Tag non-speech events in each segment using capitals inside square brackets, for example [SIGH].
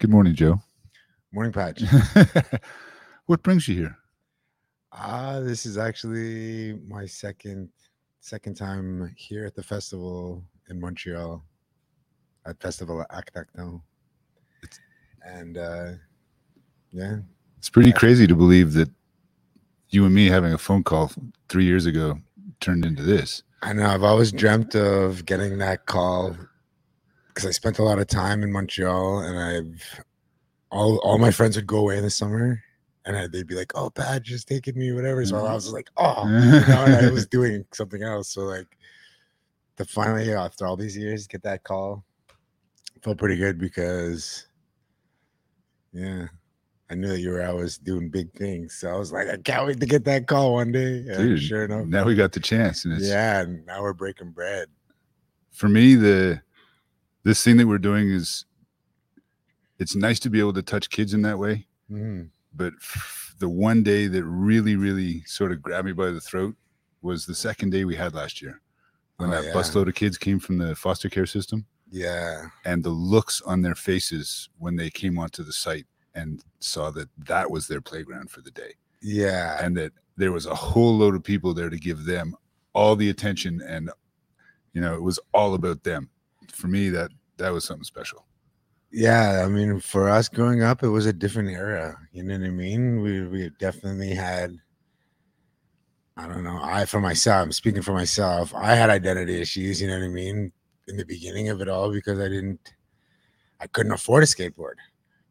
Good morning, Joe. Morning, Patch. [LAUGHS] what brings you here? Ah, this is actually my second second time here at the festival in Montreal at Festival Actacton. And uh yeah, It's pretty crazy to believe that you and me having a phone call three years ago turned into this. I know I've always dreamt of getting that call because I spent a lot of time in Montreal and I've all all my friends would go away in the summer and I, they'd be like, "Oh, Pat, just taking me, whatever." So I mm-hmm. was like, "Oh," you know, and I was [LAUGHS] doing something else. So like, to finally after all these years get that call felt pretty good because, yeah, I knew that you were always doing big things. So I was like, I can't wait to get that call one day. And Dude, sure enough, Now we got the chance, and it's yeah, and now we're breaking bread. for me the this thing that we're doing is it's nice to be able to touch kids in that way. Mhm. But f- the one day that really, really sort of grabbed me by the throat was the second day we had last year when Oh, that yeah. busload of kids came from the foster care system. Yeah, and the looks on their faces when they came onto the site and saw that that was their playground for the day yeah, and that there was a whole load of people there to give them all the attention and you know it was all about them for me that that was something special yeah. I mean, for us growing up, it was a different era. You know what I mean? We we definitely had. I don't know. I for myself, speaking for myself. I had identity issues. You know what I mean? In the beginning of it all, because I didn't, I couldn't afford a skateboard.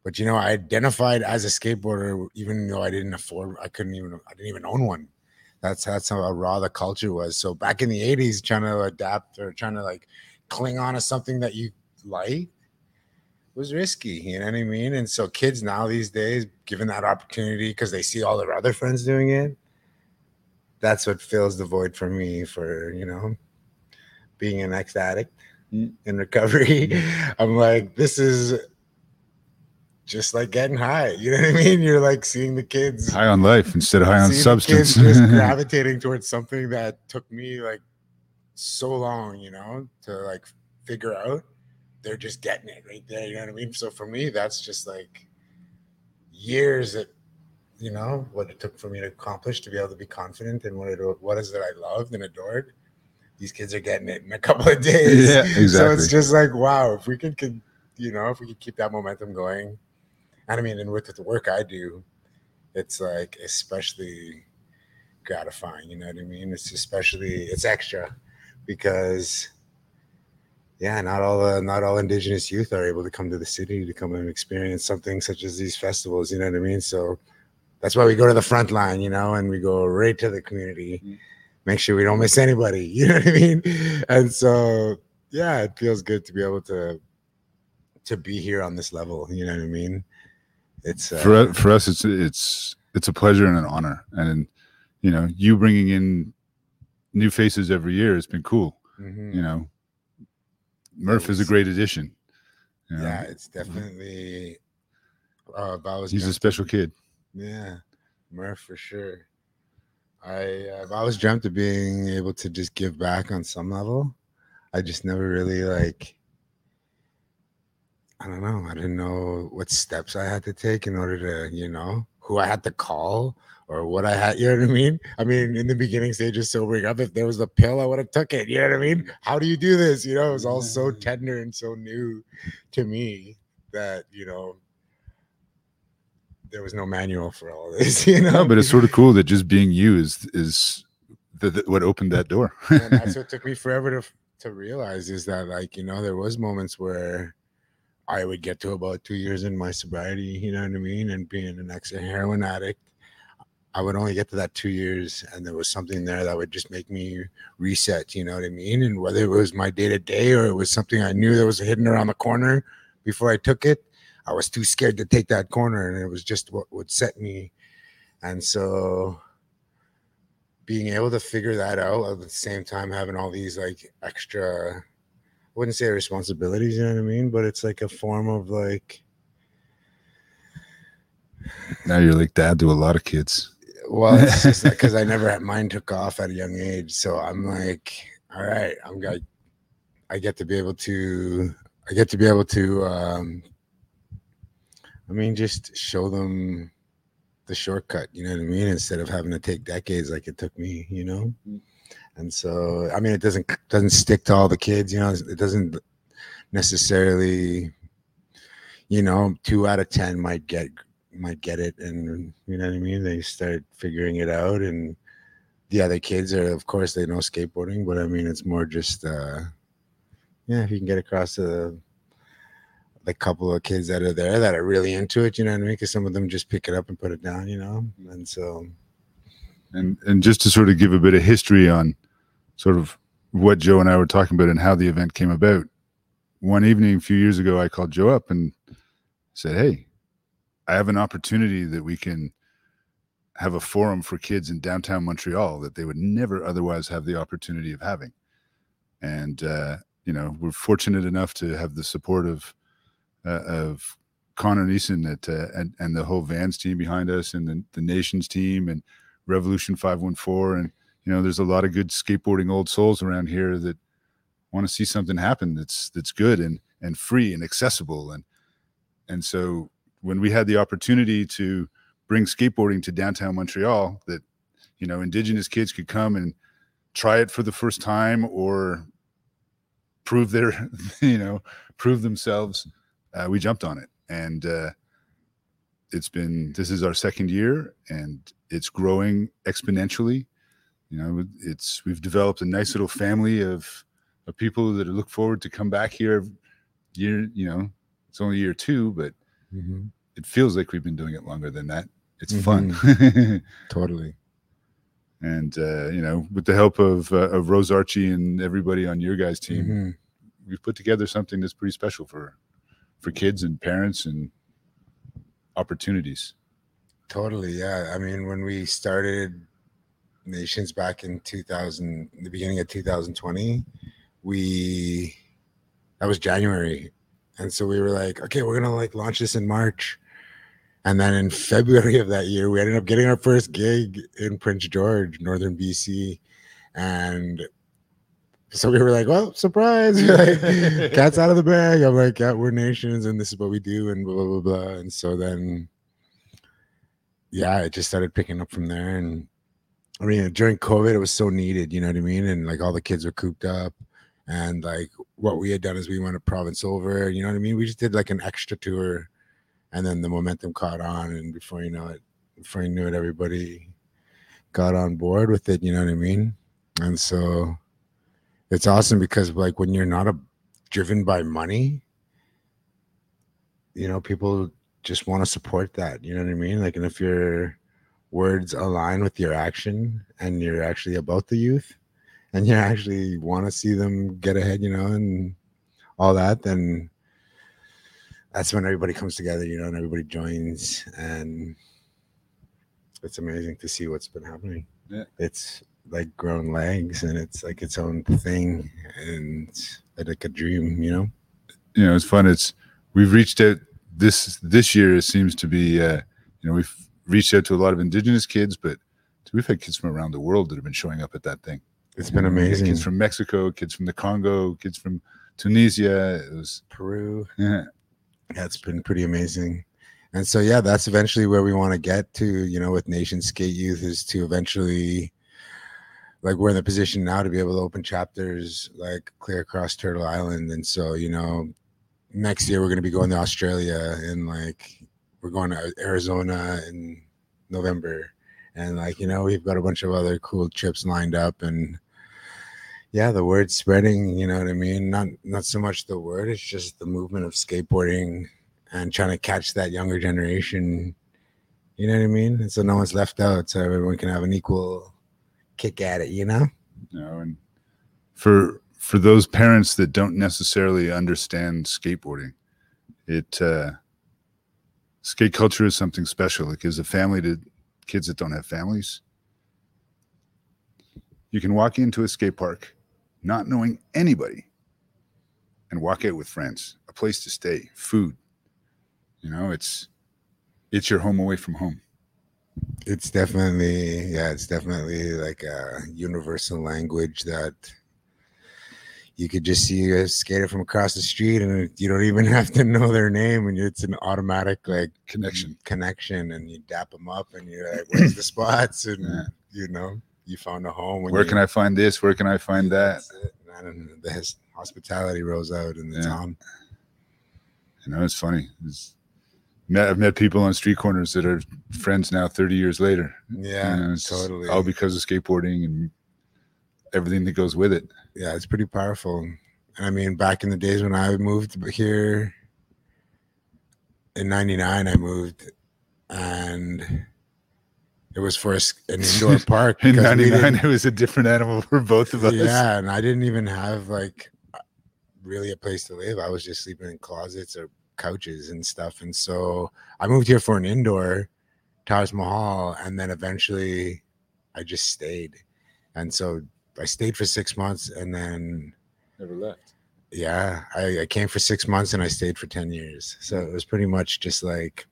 But you know, I identified as a skateboarder, even though I didn't afford. I couldn't even. I didn't even own one. That's that's how raw the culture was. So back in the '80s, trying to adapt or trying to like cling on to something that you like was risky, you know what I mean? And so kids now these days, given that opportunity because they see all their other friends doing it, that's what fills the void for me for, you know, being an ex addict Mm. in recovery. [LAUGHS] I'm like, this is just like getting high. You know what I mean? You're like seeing the kids high on life instead of high on substance just [LAUGHS] gravitating towards something that took me like so long, you know, to like figure out. They're just getting it right there. You know what I mean? So for me, that's just like years that you know what it took for me to accomplish to be able to be confident in what it what is that I loved and adored. These kids are getting it in a couple of [LAUGHS] days. Yeah, exactly. So it's just like wow, if we could, could you know, if we could keep that momentum going. And I mean, and with the work I do, it's like especially gratifying. You know what I mean? It's especially it's extra because yeah, not all uh, not all Indigenous youth are able to come to the city to come and experience something such as these festivals. You know what I mean? So that's why we go to the front line, you know, and we go right to the community, Mhm. make sure we don't miss anybody. [LAUGHS] You know what I mean? And so yeah, it feels good to be able to to be here on this level. You know what I mean? It's uh, for for us it's it's it's a pleasure and an honor and you know you bringing in new faces every year has been cool mhm. you know murph is a great addition you know? yeah, it's definitely. Uh, if I was he's a special kid Yeah, Murph for sure. I I've always dreamt of being able to just give back on some level. I just never really like. I don't know. I didn't know what steps I had to take in order to, you know, who I had to call or what I had. You know what I mean? I mean, in the beginning stages of sobering up, if there was a pill, I would have took it. You know what I mean? How do you do this? You know, it was all so tender and so new to me that you know there was no manual for all this. [LAUGHS] You know, no, but it's sort of cool that just being used is is the, the, what opened that door and that's what [LAUGHS] took me forever to to realize is that like you know there was moments where I would get to about two years in my sobriety, you know what I mean, and being an ex heroin addict, I would only get to that two years, and there was something there that would just make me reset, you know what I mean, and whether it was my day to day or it was something I knew that was hidden around the corner before I took it, I was too scared to take that corner, and it was just what would set me, and so being able to figure that out at the same time having all these like extra I wouldn't say responsibilities, you know what I mean? But it's like a form of like now you're like dad to a lot of kids well, it's just because [LAUGHS] I never had mine took off at a young age. So I'm like, all right, I'm got I get to be able to I get to be able to um I mean, just show them the shortcut. You know what I mean? Instead of having to take decades like it took me. You know. Mm. And so, I mean, it doesn't doesn't stick to all the kids. You know, it doesn't necessarily. You know, two out of ten might get might get it, and you know what I mean. They start figuring it out, and the other kids are, of course, they know skateboarding, but I mean, it's more just, uh yeah, if you can get across the, the couple of kids that are there that are really into it, you know what I mean? Because some of them just pick it up and put it down, you know, and so. And and just to sort of give a bit of history on sort of what Joe and I were talking about and how the event came about. One evening a few years ago, I called Joe up and said, "Hey, I have an opportunity that we can have a forum for kids in downtown Montreal that they would never otherwise have the opportunity of having." And uh, you know, we're fortunate enough to have the support of uh, of Connor Neeson at, uh, and and the whole Vans team behind us, and the, the Nations team, and Revolution Five One Four, and you know, there's a lot of good skateboarding old souls around here that want to see something happen that's that's good and and free and accessible, and and so when we had the opportunity to bring skateboarding to downtown Montreal, that you know, Indigenous kids could come and try it for the first time or prove their [LAUGHS] you know prove themselves uh, we jumped on it. And uh, it's been this is our second year and it's growing exponentially. You know it's we've developed a nice little family of of people that look forward to come back here year you know it's only year two but Mm-hmm. it feels like we've been doing it longer than that it's Mhm. fun [LAUGHS] Totally. and uh, you know with the help of uh, of rose archie and everybody on your guys team Mhm. we've put together something that's pretty special for for kids and parents and opportunities. Totally. Yeah. I mean, when we started Nations back in 2000, the beginning of 2020, we, that was January. And so we were like, okay, we're to like launch this in March. And then in [LAUGHS] February of that year, we ended up getting our first gig in Prince George, Northern BC. And so we were like, well, surprise. [LAUGHS] like, cat's out of the bag. I'm like, yeah, we're nations and this is what we do and blah, blah, blah, blah. And so then, yeah, it just started picking up from there. And I mean, during COVID, it was so needed, you know what I mean? And like all the kids were cooped up. And like what we had done is we went to province over, you know what I mean? We just did like an extra tour and then the momentum caught on. And before you know it, before you knew it, everybody got on board with it, you know what I mean? And so it's awesome because like when you're not a, driven by money, you know, people just want to support that. You know what I mean? Like, and if your words align with your action and you're actually about the youth and you actually want to see them get ahead, you know, and all that, then that's when everybody comes together, you know, and everybody joins. And it's amazing to see what's been happening. Yeah. It's like grown legs and it's like its own thing and it's like a dream, you know? You know, it's fun. It's we've reached out this this year. It seems to be, uh, you know, we've reached out to a lot of Indigenous kids, but we've had kids from around the world that have been showing up at that thing. It's been You know, we had amazing. Kids from Mexico, kids from the Congo, kids from Tunisia. It was Peru. yeah, That's been pretty amazing. And so yeah, that's eventually where we want to get to, you know, with Nations Skate Youth is to eventually like we're in the position now to be able to open chapters like clear across Turtle Island. And so, you know, next year we're gonna be going to Australia and like we're going to Arizona in November. And like, you know, we've got a bunch of other cool trips lined up and yeah, the word's spreading, you know what I mean? Not not so much the word, it's just the movement of skateboarding and trying to catch that younger generation. You know what I mean? And so no one's left out, so everyone can have an equal kick at it, you know? know, and for for those parents that don't necessarily understand skateboarding, it uh, skate culture is something special. It gives a family to kids that don't have families. You can walk into a skate park not knowing anybody and walk out with friends, a place to stay, food. You know, it's it's your home away from home. It's definitely, yeah, it's definitely like a universal language that, you could just see a skater from across the street and you don't even [LAUGHS] have to know their name and it's an automatic like Connection. connection and you dap them up and you're like where's the [LAUGHS] spots and Yeah. you know you found a home Where you, can I find this? Where can I find that? It. and the hospitality rolls out in the Yeah. town You know, it's funny. It's, met, I've met people on street corners that are friends now 30 years later. yeah You know, totally All because of skateboarding and everything that goes with it. yeah, it's pretty powerful. And I mean, back in the days when I moved here in '99, I moved, and it was for a s an [LAUGHS] indoor park. In because 99, it was a different animal for both of us. Yeah, and I didn't even have like really a place to live. I was just sleeping in closets or couches and stuff. And so I moved here for an indoor Taj Mahal, and then eventually I just stayed. And so I stayed for six months, and then Never left. yeah, I, I came for six months and I stayed for 10 years. So it was pretty much just like,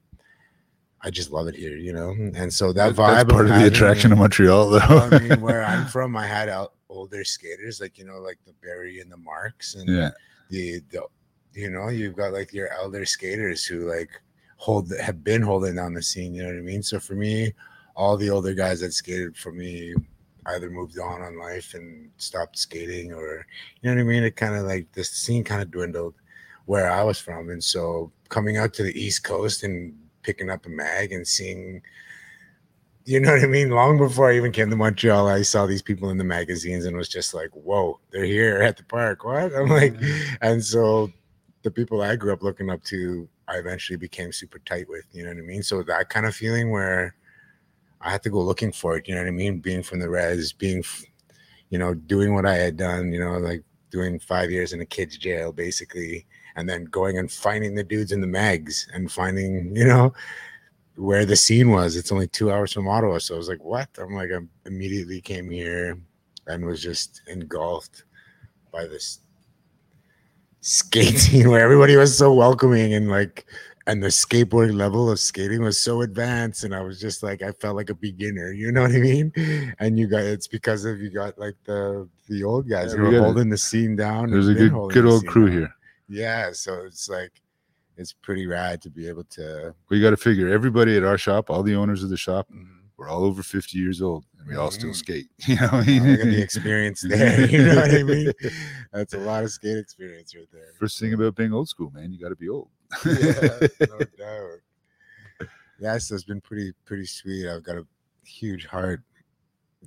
I just love it here, you know? And so that vibe. That's part of the attraction of Montreal, though. I mean, where I'm [LAUGHS] from, I had older skaters, like, you know, like the Barry and the Marks and yeah. the, the, you know, you've got like your elder skaters who like hold, have been holding down the scene, you know what I mean? So for me, all the older guys that skated for me either moved on on life and stopped skating or you know what I mean? It kind of like the scene kind of dwindled where I was from. And so coming out to the East Coast and picking up a mag and seeing you know what I mean? Long before I even came to Montreal, I saw these people in the magazines and was just like, whoa, they're here [LAUGHS] at the park. What? I'm like, mm-hmm. and so the people I grew up looking up to, I eventually became super tight with, you know what I mean? So that kind of feeling where I had to go looking for it, you know what I mean? Being from the res, being, you know, doing what I had done, you know, like doing five years in a kid's jail, basically, and then going and finding the dudes in the mags and finding, you know, where the scene was. It's only two hours from Ottawa. So I was like, what? I'm like, I immediately came here and was just engulfed by this skate [LAUGHS] scene where everybody was so welcoming and like and the skateboarding level of skating was so advanced and i was just like i felt like a beginner you know what i mean and you got it's because of you got like the the old guys Yeah, who we were holding the scene down There's a good, good old crew down. here. Yeah so it's like it's pretty rad to be able to We got to figure everybody at our shop, all the owners of the shop, mm, we're all over 50 years old and we all still Mhm. skate. [LAUGHS] You know I mean? the experience [LAUGHS] there you know what i mean [LAUGHS] that's a lot of skate experience right there First thing about being old school, man, you got to be old. yeah, no doubt. Yeah, so it's been pretty pretty sweet. I've got a huge heart,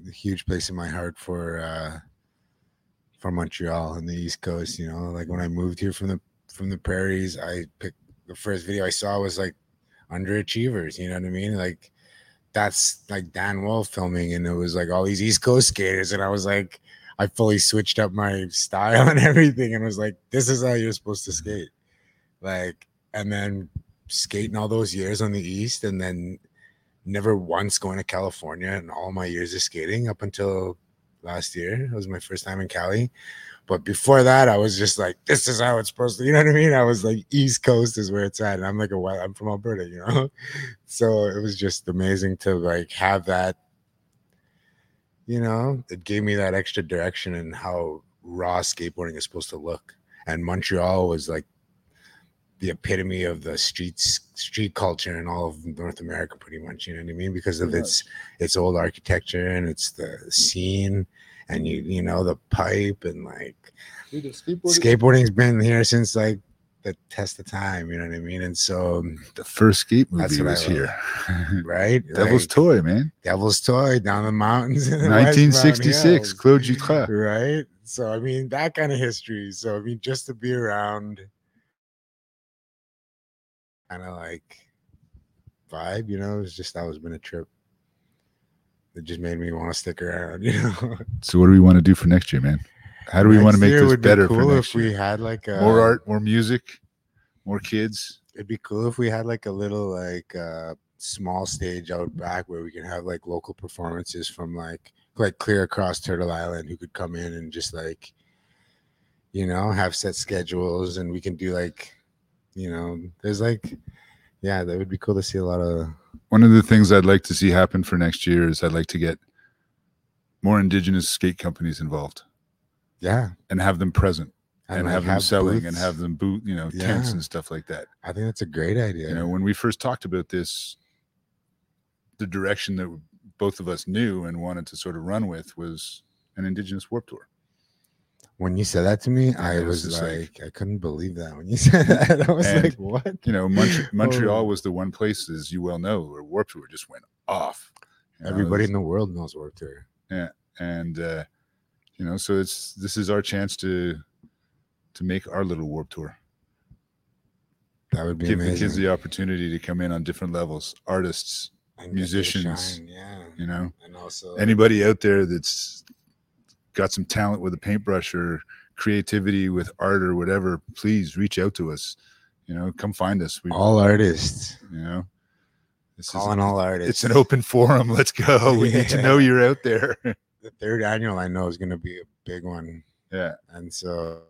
a huge place in my heart for uh for Montreal and the East Coast. You know, like when mm-hmm. I moved here from the from the prairies, I picked the first video I saw was like underachievers. You know what I mean? Like that's like Dan Wolfe filming, and it was like all these East Coast skaters, and I was like. I fully switched up my style [LAUGHS] and everything and was like, this is how you're supposed to mm-hmm. skate. Like, and then skating all those years on the East and then never once going to California and all my years of skating up until last year. It was my first time in Cali. But before that, I was just like, this is how it's supposed to, [LAUGHS] you know what I mean? I was like, East Coast is where it's at. And I'm like, a I'm from Alberta, you know? [LAUGHS] So it was just amazing to like have that, you know, it gave me that extra direction and how raw skateboarding is supposed to look. And Montreal was like the epitome of the streets street culture in all of North America, pretty much. You know what I mean? Because of Pretty its its old architecture and it's the scene and you you know the pipe and like skateboarding's been here since like the test of time. You know what I mean? And so um, The first skate movie what I was here. [LAUGHS] right, Devil's Like, Toy, man. Devil's Toy down the mountains, in the West 1966, Hills. Claude Jutra. right? So I mean that kind of history. So I mean just to be around kind of like vibe, you know, it's just that was been a trip. It just made me want to stick around, [LAUGHS] you know. So, what do we want to do for next year, man? How do we want to make this would be better for cool next if year? we had like a more art, more music, more kids. It'd be cool if we had like a little like uh small stage out back where we can have like local performances from like like clear across Turtle Island who could come in and just like you know have set schedules and we can do like you know there's like yeah that would be cool to see a lot of One of the things I'd like to see happen for next year is I'd like to get more indigenous skate companies involved. Yeah. and have them present and, like, have them selling and have them boot, you know, tents and stuff like that. I think that's a great idea. You know, when we first talked about this, the direction that both of us knew and wanted to sort of run with was an indigenous Warped Tour. When you said that to me, I it was was like, like- I couldn't believe that when you [LAUGHS] said that. I was And, like, what? You know, [LAUGHS] Montreal, Montreal Oh. was the one place, as you well know, where Warped Tour just went off. You Everybody it's- in the world knows Warped Tour. Yeah, and uh, you know, so it's this is our chance to to make our little Warped Tour. That would be Give amazing. the kids the opportunity to come in on different levels, artists, And musicians, shine, yeah. you know, And also, anybody out there that's got some talent with a paintbrush or creativity with art or whatever, please reach out to us. You know, come find us. We, all artists, you know, this is calling all artists. it's an open forum. [LAUGHS] Let's go. We need to know you're out there. [LAUGHS] The third annual I know is going to be a big one. yeah, And so,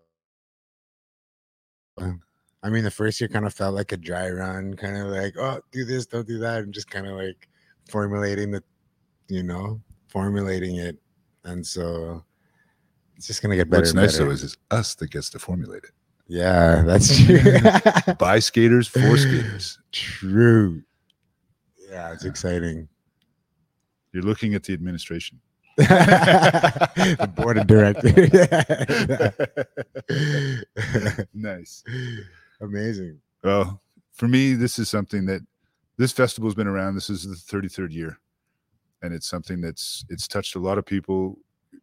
I mean, the first year kind of felt like a dry run, kind of like, oh, do this, don't do that, and just kind of like formulating the, you know, formulating it. And so it's just going to get better. what's and nice better. though is it's us that gets to formulate it. yeah, that's [LAUGHS] true. By skaters for skaters. [LAUGHS] True. Yeah, it's exciting. You're looking at the administration. [LAUGHS] the board of directors. nice. Amazing. Well, for me, this is something that this festival's been around. This is the 33rd year, and it's something that's it's touched a lot of people.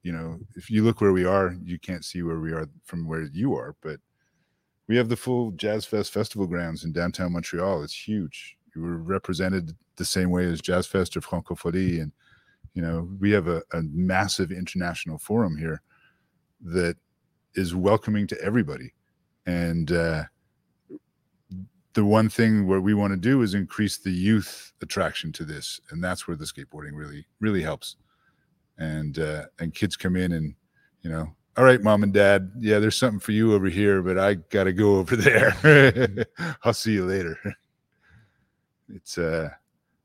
You know, if you look where we are, you can't see where we are from where you are, but we have the full Jazz Fest festival grounds in downtown Montreal. It's huge. We're represented the same way as Jazz Fest or Francophonie, and you know, we have a, a massive international forum here that is welcoming to everybody, and. uh the one thing where we want to do is increase the youth attraction to this and that's where the skateboarding really really helps and uh and kids come in and you know all right mom and dad yeah there's something for you over here but i gotta go over there [LAUGHS] i'll see you later it's uh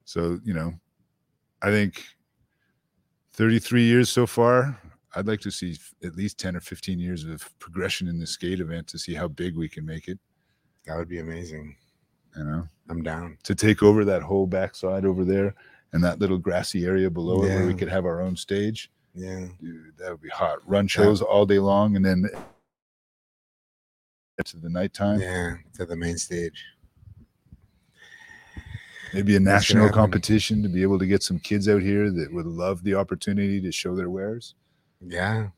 so you know i think 33 years so far i'd like to see at least 10 or 15 years of progression in the skate event to see how big we can make it That would be amazing. you know I'm down. to take over that whole backside over there and that little grassy area below it where we could have our own stage. Yeah. Dude, that would be hot. Run shows all day long and then to the nighttime. Yeah. To the main stage. Maybe a That national competition to be able to get some kids out here that would love the opportunity to show their wares. Yeah.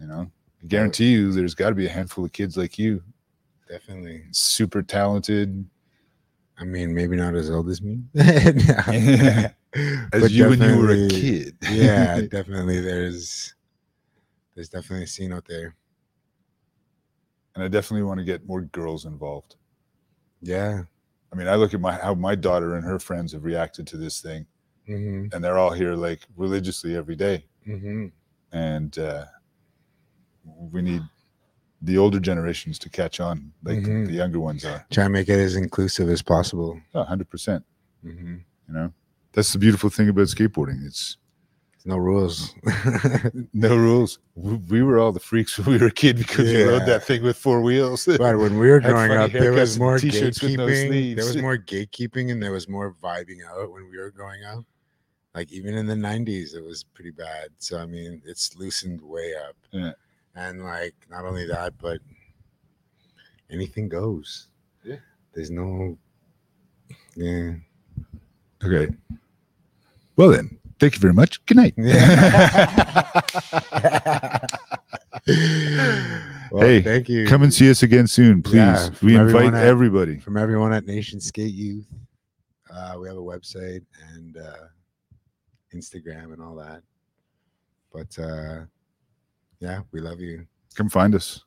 You know, I guarantee you there's got to be a handful of kids like you, Definitely. super talented. I mean, maybe not as old as me. [LAUGHS] [LAUGHS] As But you when you were a kid. [LAUGHS] yeah, definitely. There's there's definitely a scene out there. and I definitely want to get more girls involved. Yeah. I mean, I look at my how my daughter and her friends have reacted to this thing, Mm-hmm. and they're all here like religiously every day. Mm-hmm. And uh, we need the older generations to catch on, like Mhm. the younger ones are. Try and make it as inclusive as possible. Oh, 100%. Mm-hmm. You know, that's the beautiful thing about skateboarding. It's No rules. [LAUGHS] no rules. We, we were all the freaks when we were a kid because we rode that thing with four wheels. [LAUGHS] but when we were growing up, there was more gatekeeping. There was [LAUGHS] more gatekeeping, and there was more vibing out when we were growing up. Like even in the '90s, it was pretty bad. So I mean, it's loosened way up. Yeah. And like not only that, but anything goes. Yeah. There's no. Yeah. okay. Well, then, thank you very much. Good night. [LAUGHS] well, Hey, thank you. Come and see us again soon, please. Yeah, we invite everyone at- everybody. from everyone at Nations Skate Youth. Uh, we have a website and uh, Instagram and all that. But uh, yeah, we love you. Come find us.